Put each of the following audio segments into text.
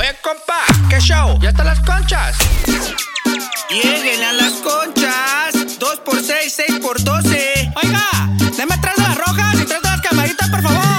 Oye, compa, ¿qué show? ¿Ya están las conchas? Lleguen a las conchas. 2 por 6, 6 por 12. Oiga, deme tres de las rojas y tres de las camaritas, por favor.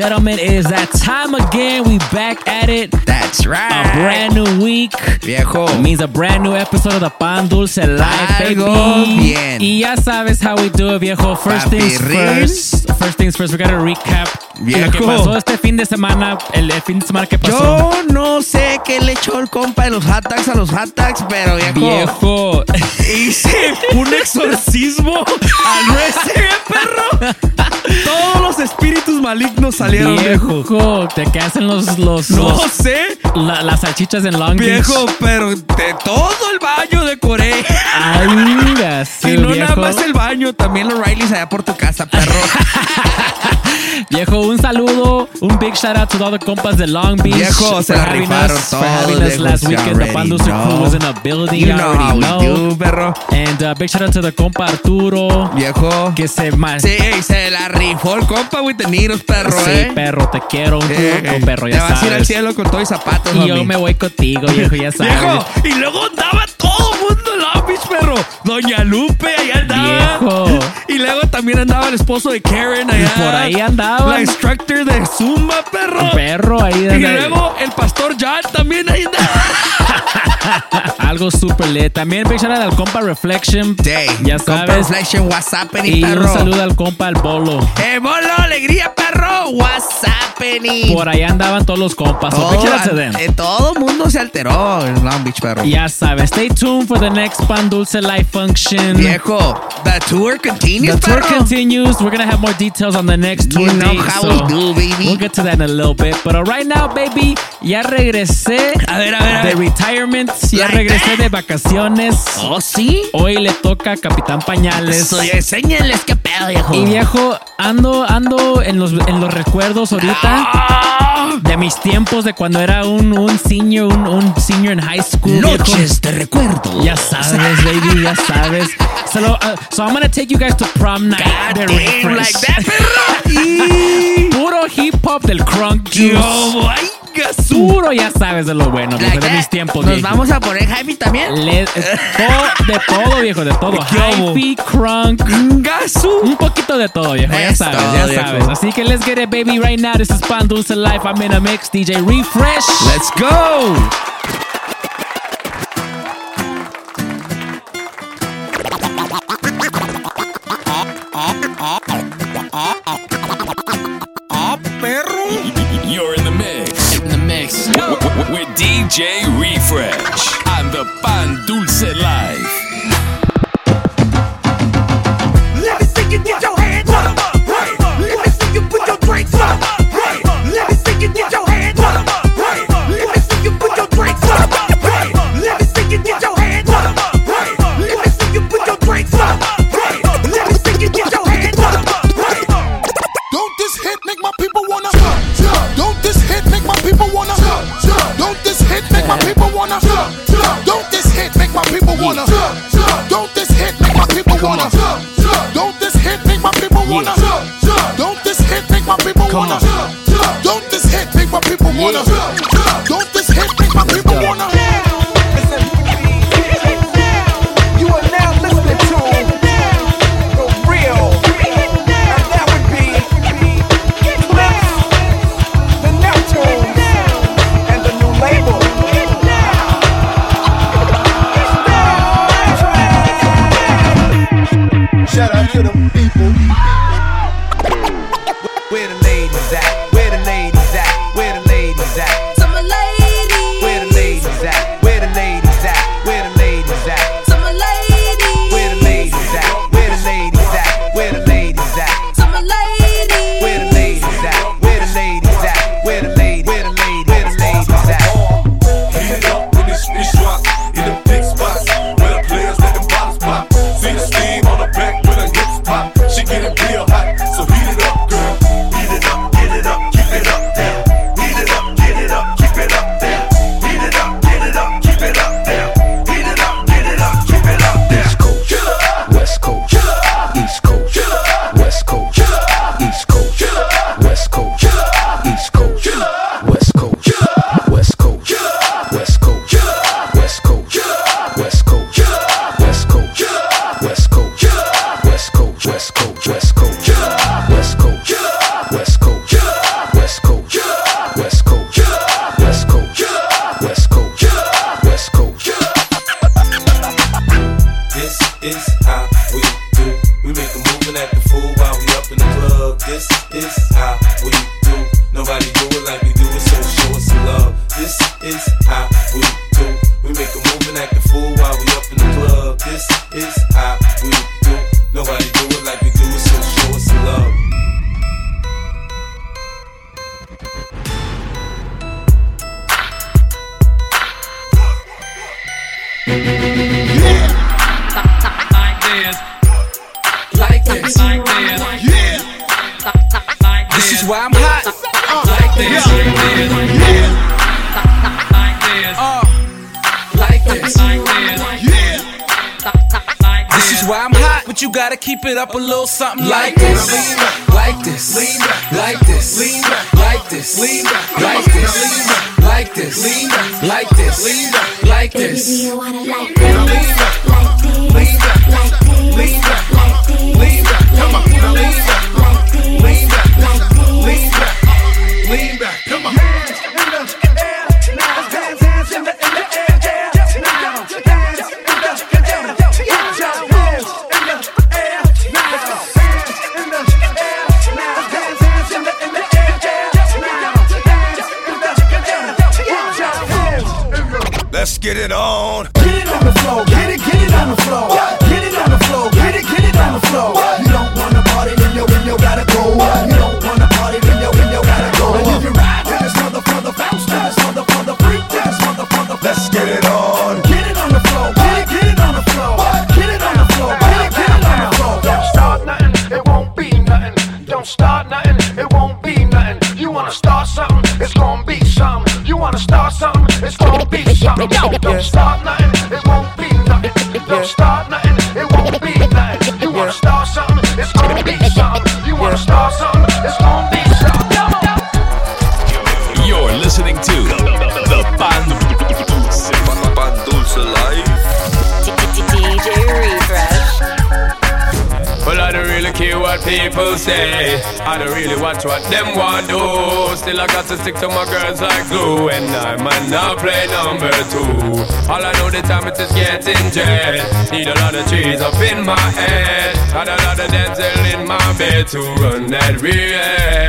Gentlemen? It is that time again. We back at it. That's right. A brand new week. Viejo. It means a brand new episode of the Pan Dulce Live, baby. Bien. Y ya sabes how we do it, viejo. First things Papirrín. first. First things first, we gotta recap lo que Viejo. pasó este fin de semana. El, el fin de semana que pasó. Yo no sé qué le echó el compa de los dogs a los dogs, pero viejo. Viejo. Hice un exorcismo al nuestro perro. Todos los espíritus malignos salieron, viejo. Viejo. Te que hacen los, los, No los- sé, la- las salchichas en Long Beach. viejo, pero de todo el baño decoré. Ay, mira, sí, y no viejo. nada más el baño, también los Rileys allá por tu casa, perro. Viejo, un saludo, un big shout out to all the compas de Long Beach. Viejo, se for la having rifaron us, for todos, having us last weekend. The Panducer crew was in a building. you you know already how we know. do, perro. And uh, big shout out to the compa Arturo. Viejo. Que se más. Sí, se la rifó el compa with the needles, perro, Sí, eh. perro, te quiero. Un Eh, truco, perro, te ya vas a ir al sabes. cielo con todo y zapatos, Y yo homie. me voy contigo, viejo, ya sabes. Viejo, y luego andaba todo mundo perro. Doña Lupe, allá andaba. Viejo. Y luego también andaba el esposo de Karen allá. por ahí andaba. La instructor de Zumba, perro. Perro, ahí Y anda- luego el pastor John también ahí andaba. Algo súper lit. También big shout out al compa Reflection. Ya Compa sabes. Reflection, WhatsApp, Y un perro. saludo al compa al Bolo. ¡Eh, bolo, alegría, perro! WhatsApp. Por ahí andaban todos los compas. So big shout out to them. eh, todo mundo se alteró en Long Beach, perro. Ya sabes, stay tuned for the next Pan Dulce Live function. Viejo, the tour continues, The tour continues. We're gonna have more details on the next tour You know date, how so we do, baby. We'll get to that in a little bit. But right now, baby, ya regresé A ver, a ver, a de ver. retirement. Ya regresé de vacaciones. ¿Oh, sí? Hoy le toca a Capitán Pañales. Soy, enséñenles qué pedo, viejo. Y viejo, ando, ando en los, en los recuerdos ahorita Ah, de mis tiempos de cuando era un, un senior, un, un senior en high school. Noches de recuerdo. Ya sabes, baby, ya sabes. So, uh, so I'm gonna take you guys to prom night. God de damn, like that, perro. Y... Puro hip hop del crunk juice. Yo, Puro ya sabes de lo bueno, viejo, de mis tiempos, Nos viejo. vamos a poner Jaime también. Le- to- de todo, viejo, de todo. ¿Qué hubo? Hyphy, crunk. Gasú. Un poquito de todo, viejo. Ya Es sabes, todo, ya viejo. sabes. Así que let's get it, baby, right now. This is Pan Dulce Life. I'm in a mix. DJ Refresh. Let's go. You're mix. With DJ Refresh and the Pan Dulce Life. Let me see you get your hands up. Let me see you put your drinks up. Something like this. Like watch what them want do. Still, I got to stick to my girls like glue. And I might not play number two. All I know the time it is getting jet. Need a lot of cheese up in my head. Got a lot of dental in my bed to run that real.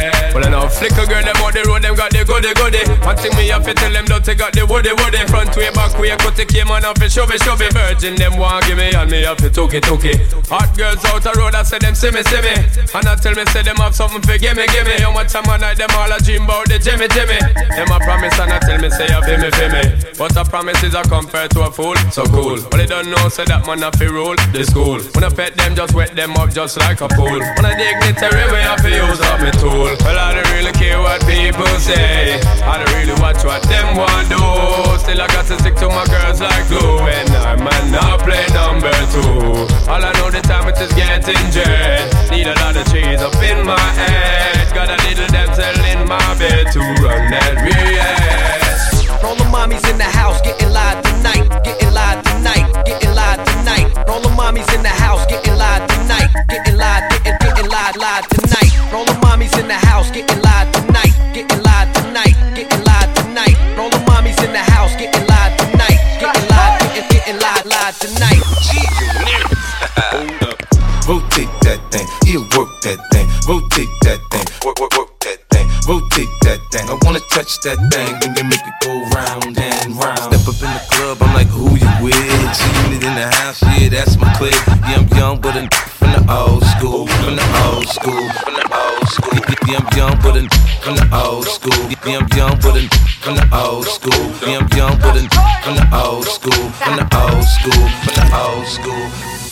Flicker girl, them on the road, them got the goody goody. One thing me have to tell them, don't they got the woody woody. Front way, back way, cut the came on off it, shove it, shove it. Virgin, them want give me, and me have to took it, took it. Hot girls out the road, I say them see me, see me. And I tell me, say them have something for gimme, gimme. How much time I night, them all a dream about the Jimmy, Jimmy. Them a promise, and I tell me, say you feel me, feel me. But a promise is a compared to a fool, so cool. But they don't know, say that man a fi rule the school. When I pet them, just wet them up just like a pool. When I dignitary way, I fi use up me tool. Well, I really care what people say. I don't really watch what them want do. Still, I got to stick to my girls like glue. And I might not play number two. All I know the time it is getting jet. Need a lot of cheese up in my head. Got a little damsel in my bed to run that real. Roll the mommies in the house, getting live tonight, getting live tonight, getting live tonight. Roll the mommies in the house, getting live tonight, getting live, getting, getting live, live tonight. Roll the mommies in the house, getting live touch that thing, then they make it go round and round. Step up in the club, I'm like, who you with? See it in the house, yeah, that's my clique. Yeah, I'm young, but a from the old school, from the old school, from the old school. Yeah, I'm young, but a from the old school. Yeah, I'm young, but a from the old school. Yeah, I'm young, but from the old school, from the old school, from the old school.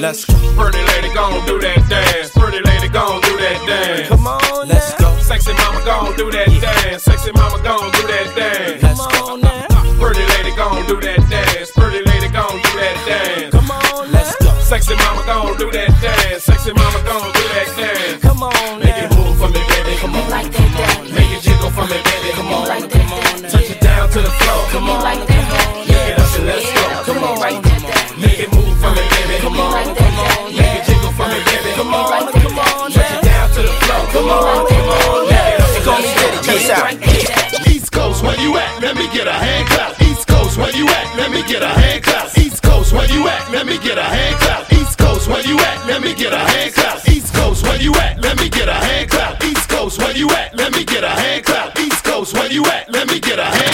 La get a hand clap. East Coast, where you at? Let me get a hand clap. East Coast, where you at? Let me get a hand clap. East Coast, where you at? Let me get a hand clap. East Coast, where you at? Let me get a hand clap. East Coast, where you at? Let me get a hand clap. East Coast, where you at? Let me get a hand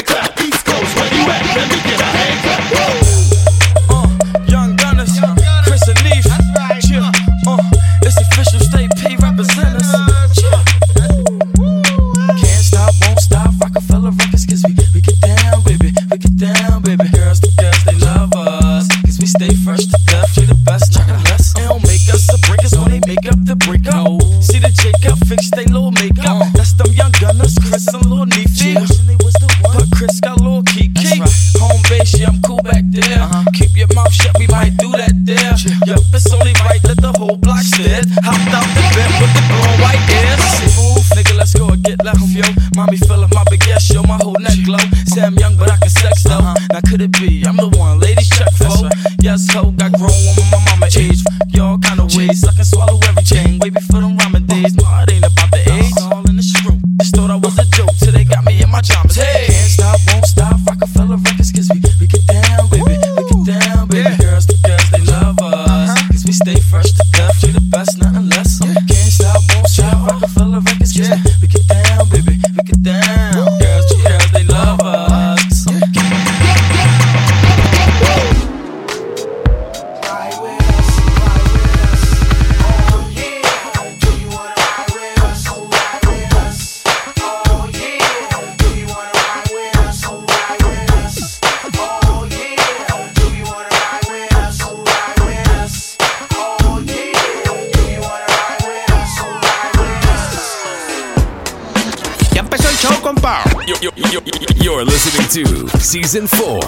Season 4.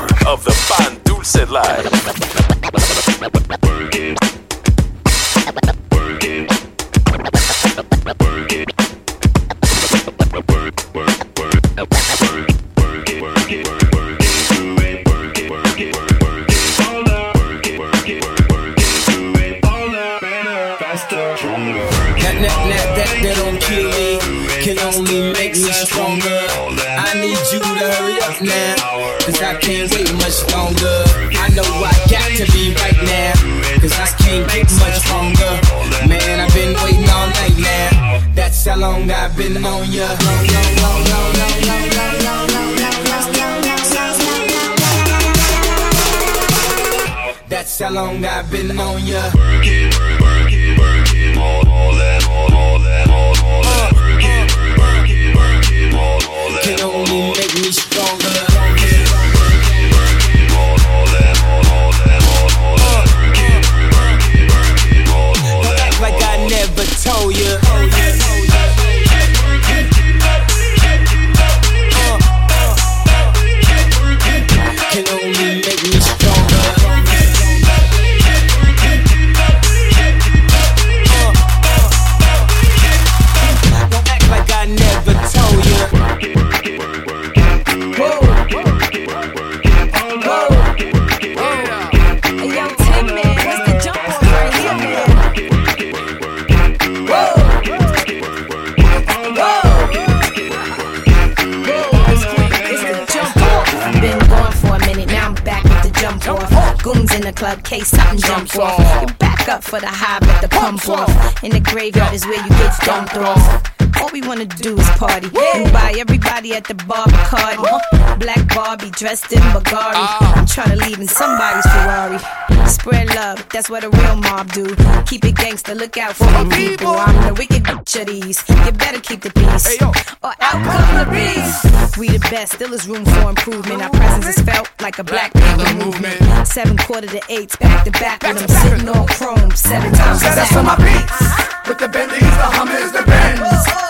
Case something jump off. You back up for the high, but the pump off. In the graveyard is where you get dumped off. All we wanna do is party and buy everybody at the bar Bacardi. Uh-huh. Black Barbie dressed in Bulgari. I'm trying to leave in somebody's Ferrari. Spread love, that's what a real mob do. Keep it gangster, look out for the people. I'm the wicked bitch of these. You better keep the peace, or out come the beast. We the best, still is room for improvement. Our presence is felt like a black people movement. Seven quarter to eights, back to back with them sitting on chrome seven times. Shout out to my beats. With the Bentleys, the Hummers, the Benz.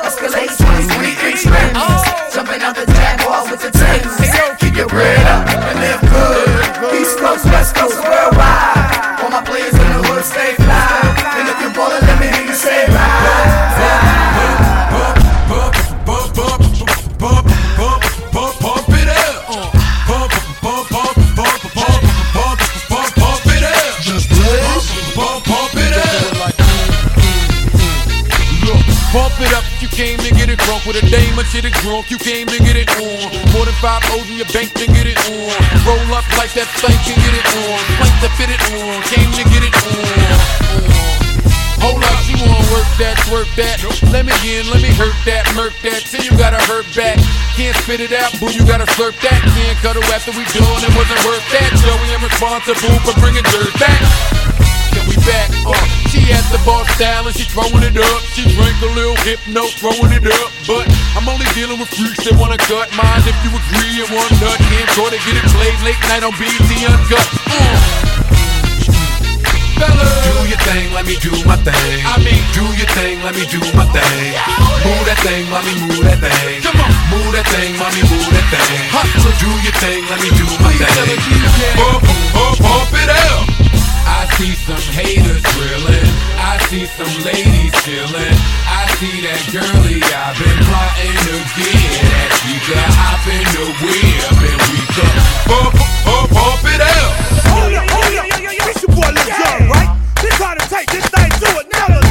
Escalade 20, 20 inch rims. Jumping out the Jaguar with the Timbs. Keep your bread up and live drunk with a dame and shit it drunk. You came to get it on. More than five O's in your bank to get it on. Roll up like that thing can get it on. Plank to fit it on. Came to get it on. Hold up, she wanna work that, twerk that. Let me in, let me hurt that, murk that. Till you gotta hurt back. Can't spit it out, boo, you gotta slurp that. Can't cuddle after we done, it wasn't worth that. Joey, I'm responsible for bringing dirt back. We back? Uh, she has the bar style and she throwing it up. She drink a little hypno, throwing it up. But I'm only dealing with freaks that wanna cut mine. If you agree and one nut, can't try to get it played late night on BT Uncut. Uh. Do your thing, let me do my thing. I mean, do your thing, let me do my thing. Move that thing, mommy, move that thing. Come on, move that thing, mommy, move that thing. Hustler, do your thing, let me do my thing. Pump, pump, pump it up. I see some haters drilling. I see some ladies chilling. I see that girlie I've been plotting to get at. She could hop in the whip and we could pump, pump, pump it up. Hold up, hold up. It's your boy Lil Jon, right? They try to take this thing to another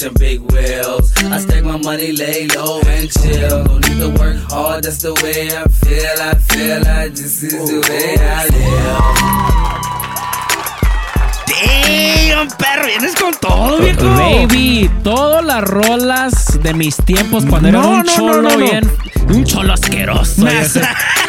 pushing big wheels. I stack my money, lay low and chill. Don't need to work hard, that's the way I feel. I feel like this is the way I live. Damn, perro, vienes con todo, viejo. Baby, todas las rolas de mis tiempos cuando era un no, cholo no, no. bien. Un cholo asqueroso.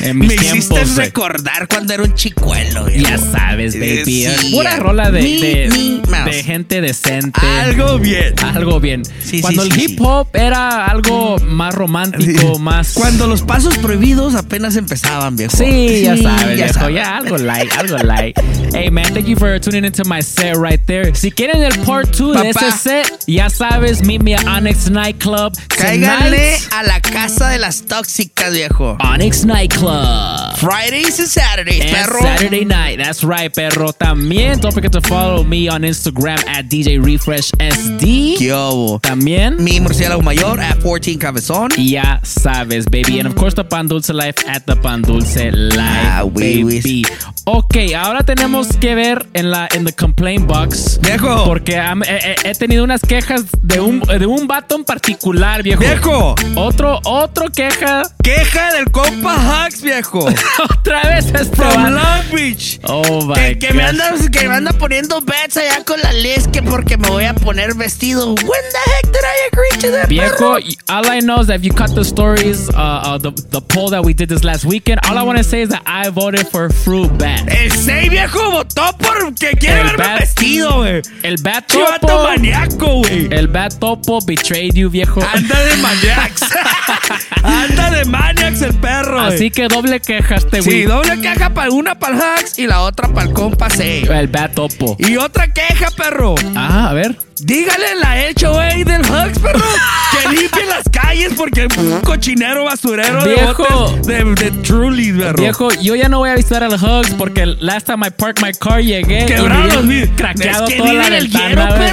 En mis Me hiciste tiempos, güey. recordar cuando era un chicuelo, viejo. Ya sabes, baby. Eh, sí, Pura ya. rola de, Mi- de, mi de gente decente. Algo bien. Algo bien. Sí, Cuando sí, el hip hop era algo más romántico, más. Cuando los pasos prohibidos apenas empezaban, viejo. Sí, ya sabes, viejo. sabes. Ya algo light, algo light. Hey, man, thank you for tuning into my set right there. Si quieren el part 2 de ese set, ya sabes, meet me at Onyx Nightclub. Cáiganle a la casa de las tóxicas, viejo. Onyx Nightclub. Fridays and Saturdays, And perro. Saturday night. That's right, perro. También, don't forget to follow me on Instagram at DJ Refresh SD. ¿Qué hubo? También. Mi murciélago mayor at 14 Cabezón. Ya sabes, baby. And of course, the Pan Dulce Life at the Pan Dulce Life, Ah, oui, baby. Ok, ahora tenemos que ver en la en the complaint box. Viejo. Porque he, he- he tenido unas quejas de un, de un vato en particular, viejo. Viejo. Otro, otro queja. Queja del compa Hux, viejo. Otra vez este From. Long Beach. Oh, my Que, que me anda, que me anda poniendo bets allá con la Liz que porque me voy a poner vestido. When the heck did I agree to that, Viejo, all I know is that if you cut the stories, uh, uh, the, the poll that we did this last weekend, all I want to say is that I voted for Fruit Bat. El 6 viejo votó por que quiere El verme Bat- vestido, güey. El Bat Chivato Topo. maníaco, güey. El Bat Topo betrayed you, viejo. Anda de maniacs. Anda de maniacs el perro. Así que doble queja este Sí, güey. doble queja para una para el Hux y la otra para el compa 6. El Bat Topo. Y otra queja, perro. Ah, a ver. Dígale la HOA del Hux, perro, que limpie las calles porque un cochinero basurero Viejo. de botes de, de Truly, perro. Viejo, yo ya no voy a visitar al Hugs porque last time I parked my car llegué Quebraron craqueado Es que toda la el ventana, hielo, güey.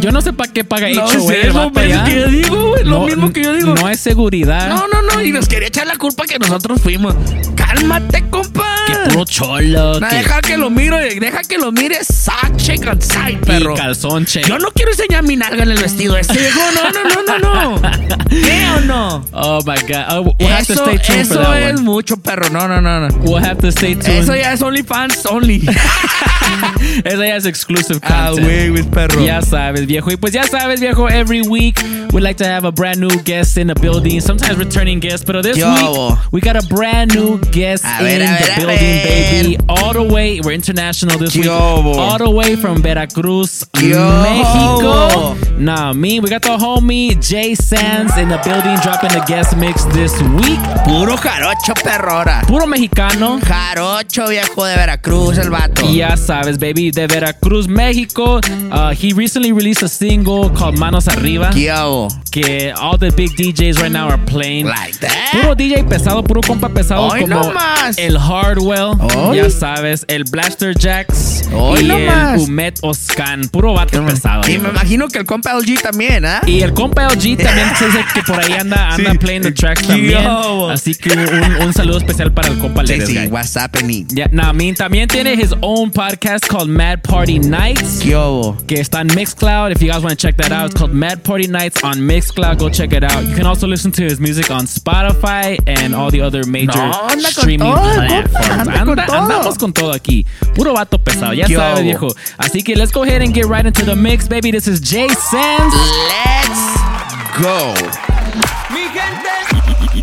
Yo no sé para qué paga No es que yo digo, güey, lo mismo que yo digo. No es seguridad. No, no, no, y nos quería echar la culpa que nosotros fuimos. Cálmate, compa. Que puro cholo. No, que- deja que lo mire, deja que lo mire and side, perro. Y calzón check. Yo no quiero enseñar mi nalga en el vestido este. No, no, no, no, no. ¿Qué o no? Oh my god. Oh, we'll have to Eso, stay tuned for eso that es one. mucho, perro. No, no, no, no. We'll have to stay tuned. Eso ya es OnlyFans only. Eso ya es exclusive Ah, content. güey, güey, perro. Ya sabes, viejo. Y pues ya sabes, viejo, every week we like to have a brand new guest in the building, sometimes returning guests, but this Yo. week we got a brand new guest A in ver, the ver, building, baby. All the way, we're international this week. All the way from Veracruz, Yo. Mexico. Nah, me, we got the homie Jay Sands in the building dropping the guest mix this week. Puro jarocho, perro, ahora. Puro mexicano. Jarocho, viejo de Veracruz, el vato. Ya sabes, baby, de Veracruz, México. Uh, he recently released a single called Manos Arriba. ¿Qué hago? Que all the big DJs right now are playing. Like that. Puro DJ pesado, puro compa pesado Hoy como no más. el Hardwell, Hoy. ya sabes, el Blaster Jacks Hoy y no el más. Umet Oscan, puro vato pesado. Y me imagino que el compa LG también, ¿ah? Y el compa LG también se dice que por ahí anda, anda Sí. playing the tracks Yo. también. Así que un, un saludo especial para el compa Ledes sí, what's happening? Yeah, nah, I mean, también tiene his own podcast called Mad Party Nights. ¿Qué hago? Que está en Mixcloud. If you guys want to check that out, it's called Mad Party Nights on Mixcloud. Go check it out. You can also listen to his music on Spotify and all the other major No, anda con streaming todo, platforms. compa, anda con todo. Andamos con todo aquí. Puro vato pesado. Ya Yo. sabes, viejo. Así que let's go ahead and get right into the mix, baby. This is Jay Sands. Let's go.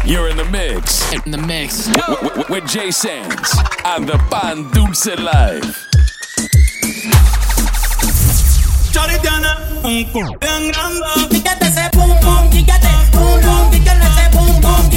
You're in the mix. In the mix. With, with Jay Sands on the Pan Dulce Live. Tiene un culo grande. Quítate ese pum pum, quítate, pum pum, quítate ese pum pum,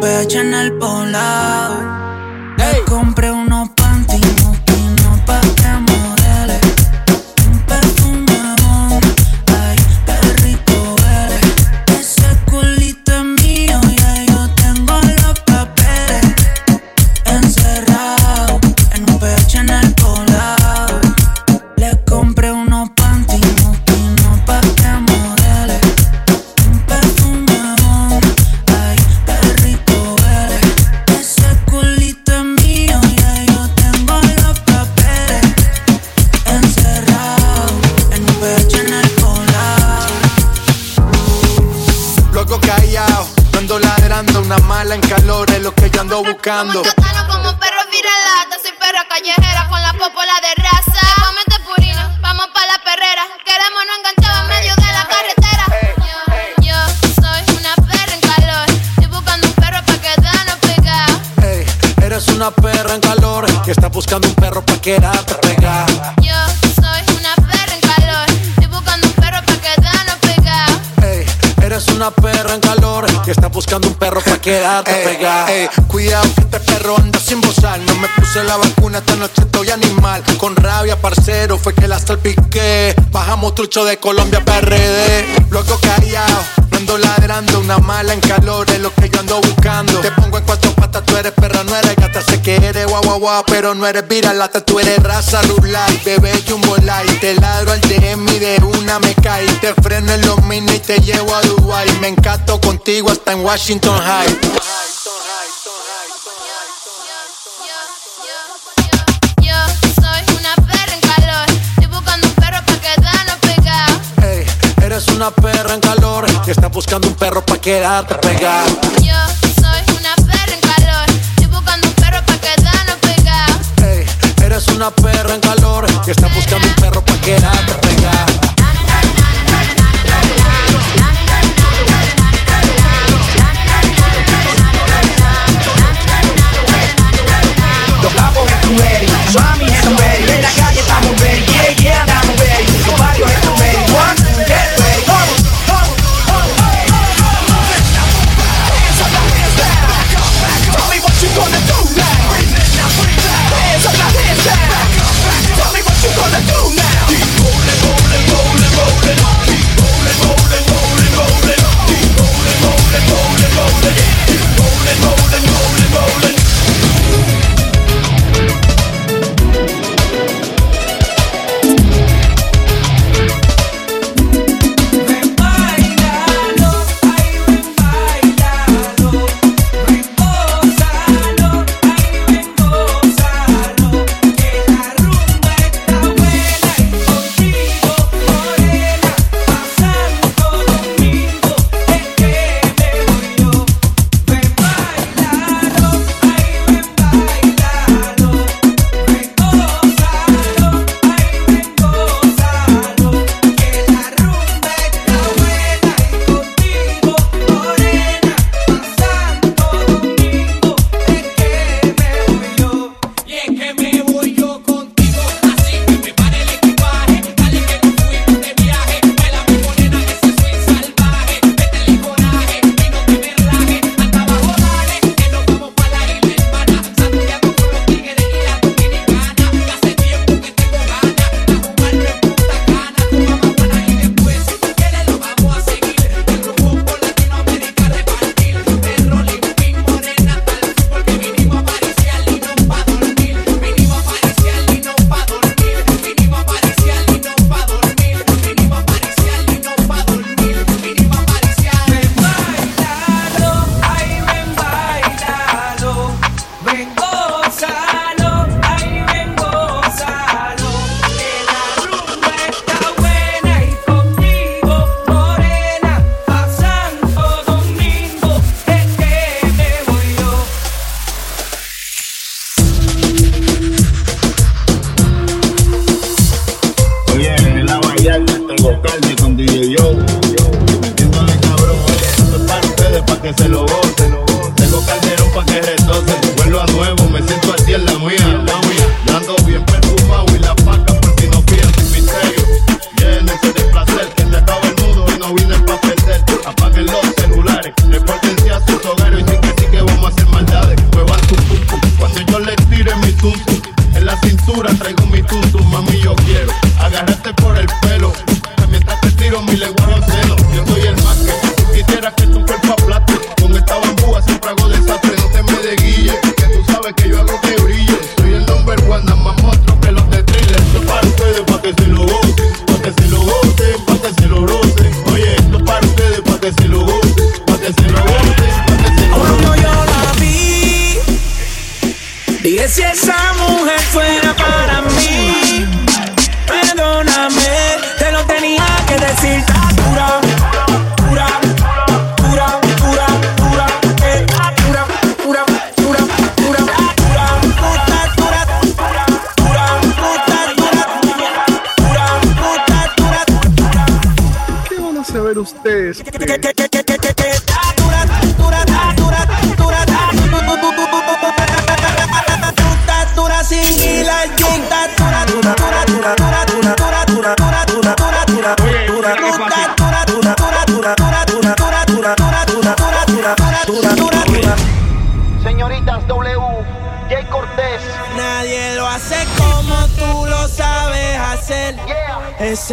un pecho en el polar. Hey. Compré uno bailando. quedaste pegada. Cuidado, que este perro anda sin bozar. No me puse la vacuna, esta noche estoy animal rabia, parcero, fue que la salpiqué. Bajamos trucho de Colombia PRD. Luego callado, ando ladrando, una mala en calor es lo que yo ando buscando. Te pongo en cuatro patas, tú eres perra, no eres gata, sé que eres guau guau guau, pero no eres viralata, tú eres raza rural, bebé jumbo light. Te ladro al DM de una me caí, te freno en los mini y te llevo a Dubai. Me encanto contigo hasta en Washington High. buscando un perro pa' quedarte pegado. Yo soy una perra en calor, estoy buscando un perro pa' quedarnos pegado. Hey, eres una perra en calor, y estás buscando un perro pa' quedarte pegado.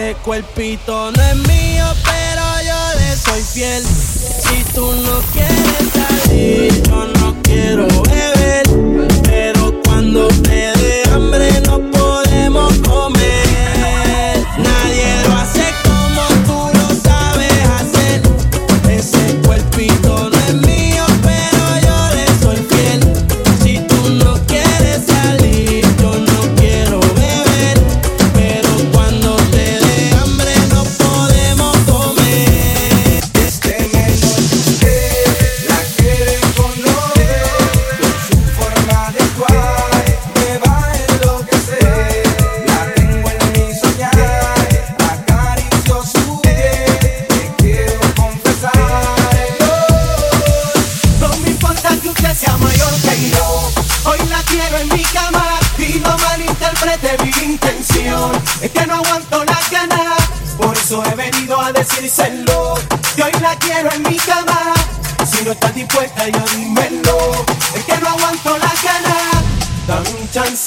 Ese cuerpito no es mío, pero yo le soy fiel. Si tú no quieres salir, yo no quiero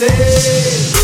Say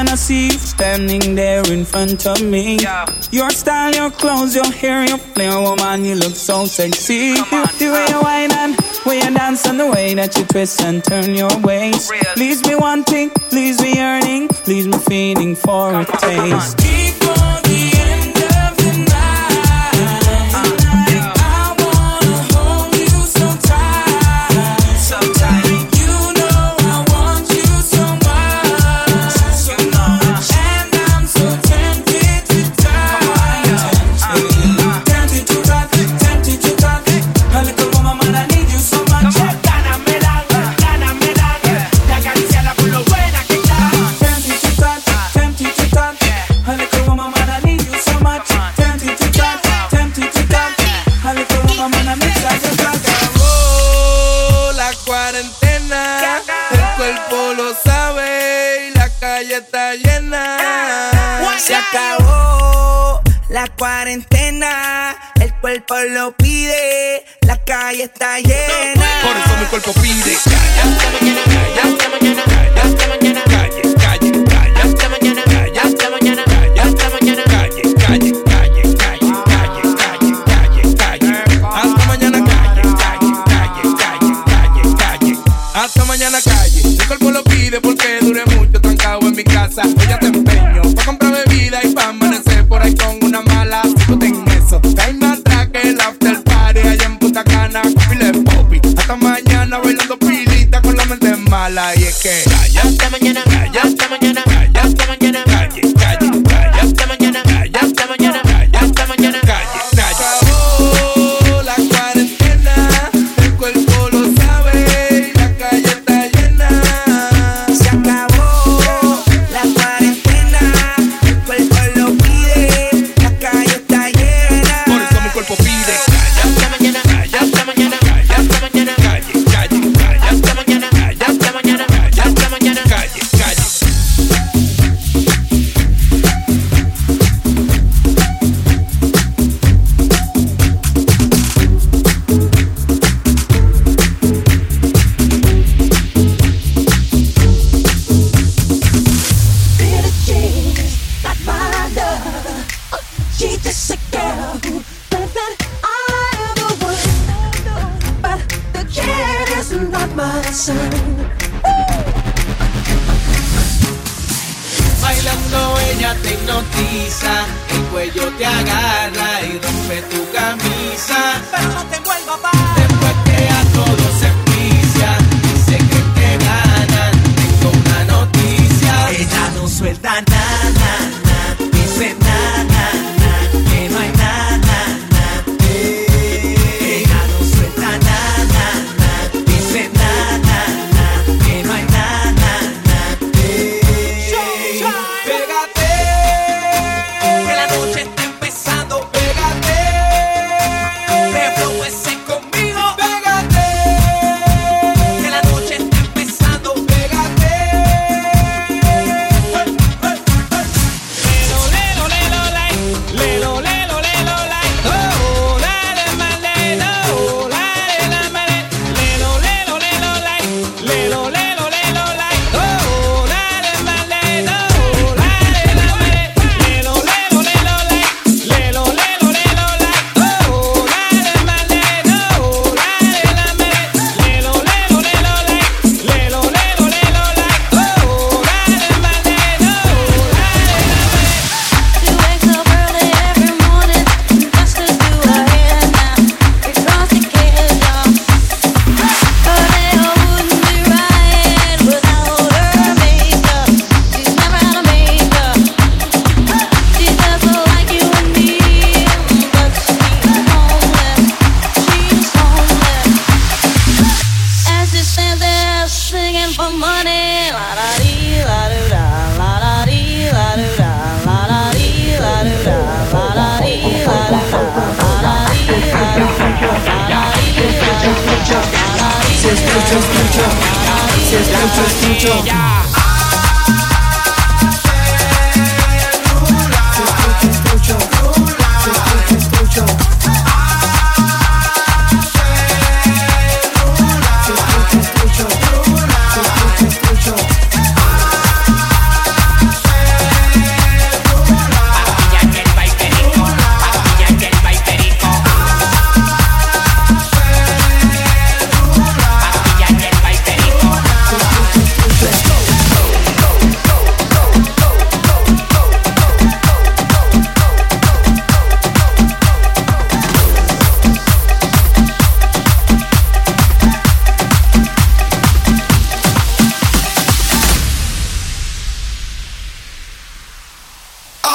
When I see you standing there in front of me. Yeah. Your style, your clothes, your hair, your flair, oh woman, you look so sexy. On, the way you whine and way you dance and the way that you twist and turn your waist. Leaves me wanting, leaves me yearning, leaves me feeling for come a taste. On, Se acabó la cuarentena, el cuerpo lo pide, la calle está llena. Por eso mi cuerpo pide hasta mañana, calla hasta mañana, calla hasta mañana, calle, calle, hasta mañana, calla hasta mañana, calla hasta mañana, calle, calle, calle, calle, calle, calle, calle, calle, hasta mañana, calle, calle, calle, calle, calle, calle, hasta mañana, calle. Mi cuerpo lo pide porque duré mucho trancado en mi casa. Te por con una mala. Discuten eso, cae más atrás que el after party. Allá en Punta Cana, pile popi. Hasta mañana bailando pilita con la mente mala. Y es que, hasta mañana, calla, hasta mañana, hasta mañana.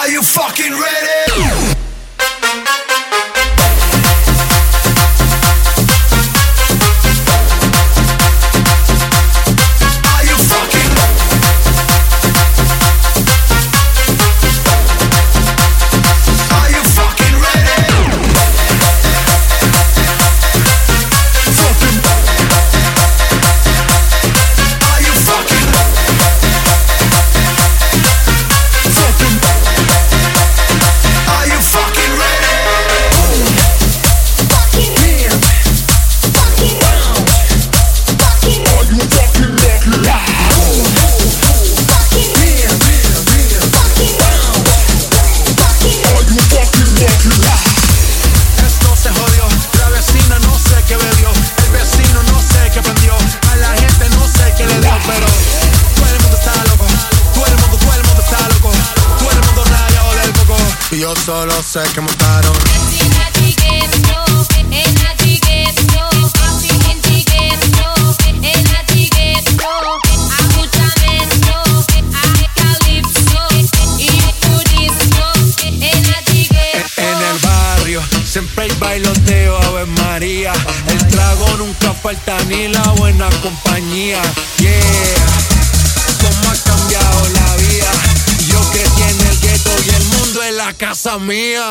Are you fucking ready? La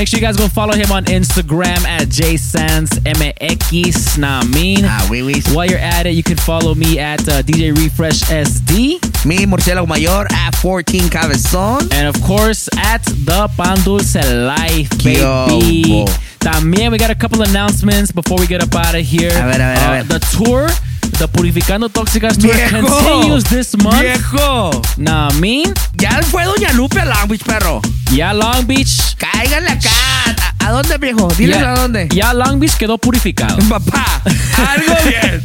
Make sure you guys go follow him on Instagram at JSansMX. Nah, mean. Ah, oui, oui. While you're at it, you can follow me at uh, DJ Refresh SD. Me, Marcelo mayor at 14 cabezón. And of course, at the Pan Dulce Life, baby. hubo? También, we got a couple announcements before we get up out of here. A ver, a ver, a Uh, ver. The tour, the Purificando Tóxicas tour Viejo. continues this month. Viejo. Nah. Ya fue Doña Lupe a Long Beach, perro. Ya Long Beach. Cáiganle acá. ¿A, a dónde, viejo? Diles ya, a dónde. Ya Long Beach quedó purificado. Papá, algo bien.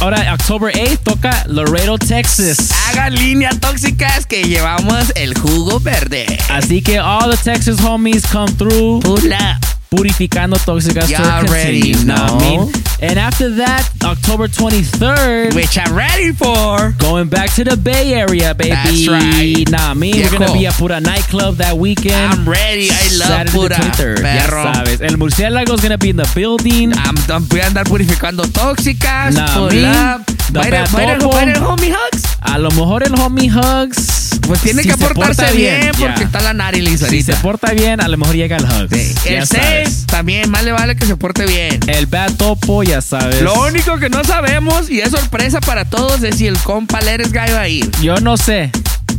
Ahora, October 8th toca Laredo, Texas. Hagan línea tóxicas que llevamos el jugo verde. Así que all the Texas homies come through. Pull up. Purificando Tóxicas You tour already continues. Nah, know. mean. And after that, October 23rd. Which I'm ready for. Going back to the Bay Area, baby. That's right. Nah, me, we're gonna Viejo. be at Pura nightclub that weekend. I'm ready. I love Saturday Pura, the 23rd. perro. Ya sabes. El murciélago's gonna be in the building. I'm, I'm- voy a andar purificando tóxicas. Nah, pull me, up. the bad el- el homie hugs. A lo mejor el homie Hugs. Pues tiene si que se portarse porta bien, porque ya. está la Narilis Si se porta bien, a lo mejor llega el Hugs. El Ya 6 sabes. también, más le vale que se porte bien. El Bad Topo, ya sabes. Lo único que no sabemos, y es sorpresa para todos, es si el compa Leres Guy va a ir. Yo no sé.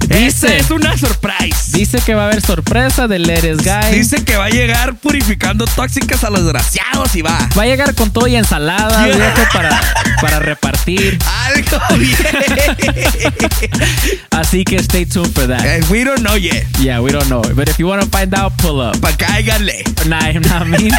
Dice, es una surprise. dice que va a haber sorpresa de Leres Guy. Dice que va a llegar purificando tóxicas a los desgraciados y va. Va a llegar con todo y ensalada, Yeah. viejo, para, para repartir. Algo bien. Así que stay tuned for that. Eh, we don't know yet. Yeah, we don't know. But if you want to find out, pull up. Pa' cáiganle. Nah, nah, I mean,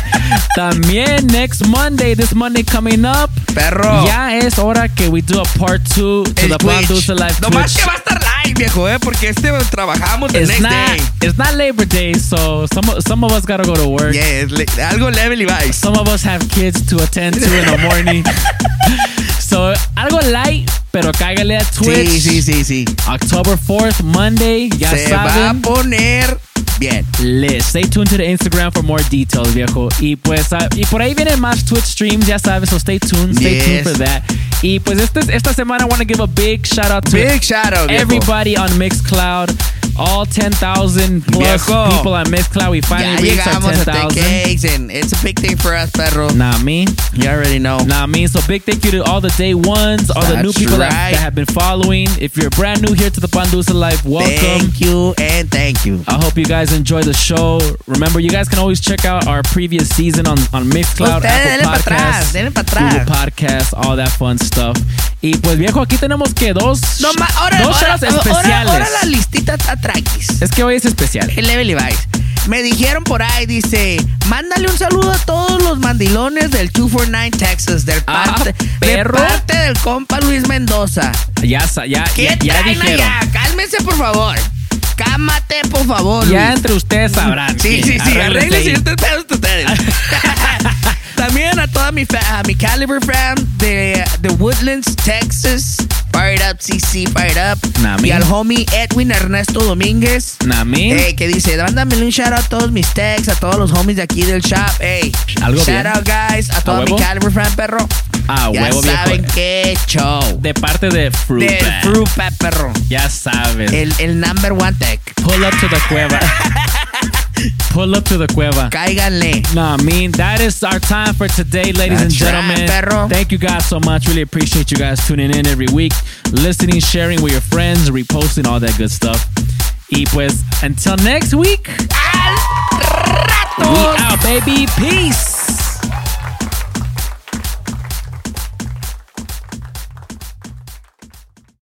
también next Monday, this Monday coming up, Perro. ya es hora que we do a part two to El the Twitch. Live No más que va a estar live, viejo, eh, porque este trabajamos the It's next not, day. it's not Labor Day, so some, of- some of us gotta go to work. Yeah, algo leve vibes. Some of us have kids to attend to in the morning. so, algo light, pero cáigale a Twitch. Sí, sí, sí, sí. October 4th, Monday, ya Se va a poner bien. Lit. Stay tuned to the Instagram for more details, viejo. Y pues, ah, y por ahí vienen más Twitch streams, ya sabes, so stay tuned, stay Yes. tuned for that. Y pues este, esta semana I want to give a big shout out to Big shout out, viejo. everybody on Mixcloud. All 10,000 plus Viejo. people on Mixcloud. We Ya finally reached our llegamos a 10,000. 10Ks and it's a big thing for us, perro. Nah, me. You already know. Nah, me. So big thank you to all the day ones, all the new That's people that, that have been following. If you're brand new here to the Pandusa Life, welcome. Thank you and thank you. I hope you guys enjoy the show. Remember, you guys can always check out our previous season on, on Mixcloud, Ustedes Apple Podcasts. Google Podcasts, all that fun stuff. Y pues viejo, aquí tenemos que dos, No ahora, dos ahora, especiales. ahora la listita está. Es que hoy es especial. El level. Me dijeron por ahí, dice, mándale un saludo a todos los mandilones del 249 Texas, del Ah, parte, de perro. parte del compa Luis Mendoza. Ya, ya, ¿Qué ya, ya traen dijeron. allá? Cálmense, por favor. Cámate, por favor. Ya Luis. entre ustedes sabrán. Sí, sí, sí, Arréglense ustedes ustedes. También a toda mi, a mi Caliber fam de, de Woodlands, Texas. Fired up, CC, fired up. Nah, y al homie Edwin Ernesto Domínguez. Nah, me. Ey, que dice, mándame un shout out a todos mis techs, a todos los homies de aquí del shop. Ey, Algo shout bien. out guys, a toda mi huevo? Caliber fam, perro. Ah, ya huevo, viejo. saben qué show. De parte de Fruit. Fruit perro. Ya sabes. El, el number one tech. Pull up to the cueva. Pull up to the cueva. Cáiganle. Nah, I mean, that is our time for today, ladies and That's right, gentlemen. perro. Thank you guys so much. Really appreciate you guys tuning in every week, listening, sharing with your friends, reposting, all that good stuff. Y pues, until next week, we out, baby. Peace.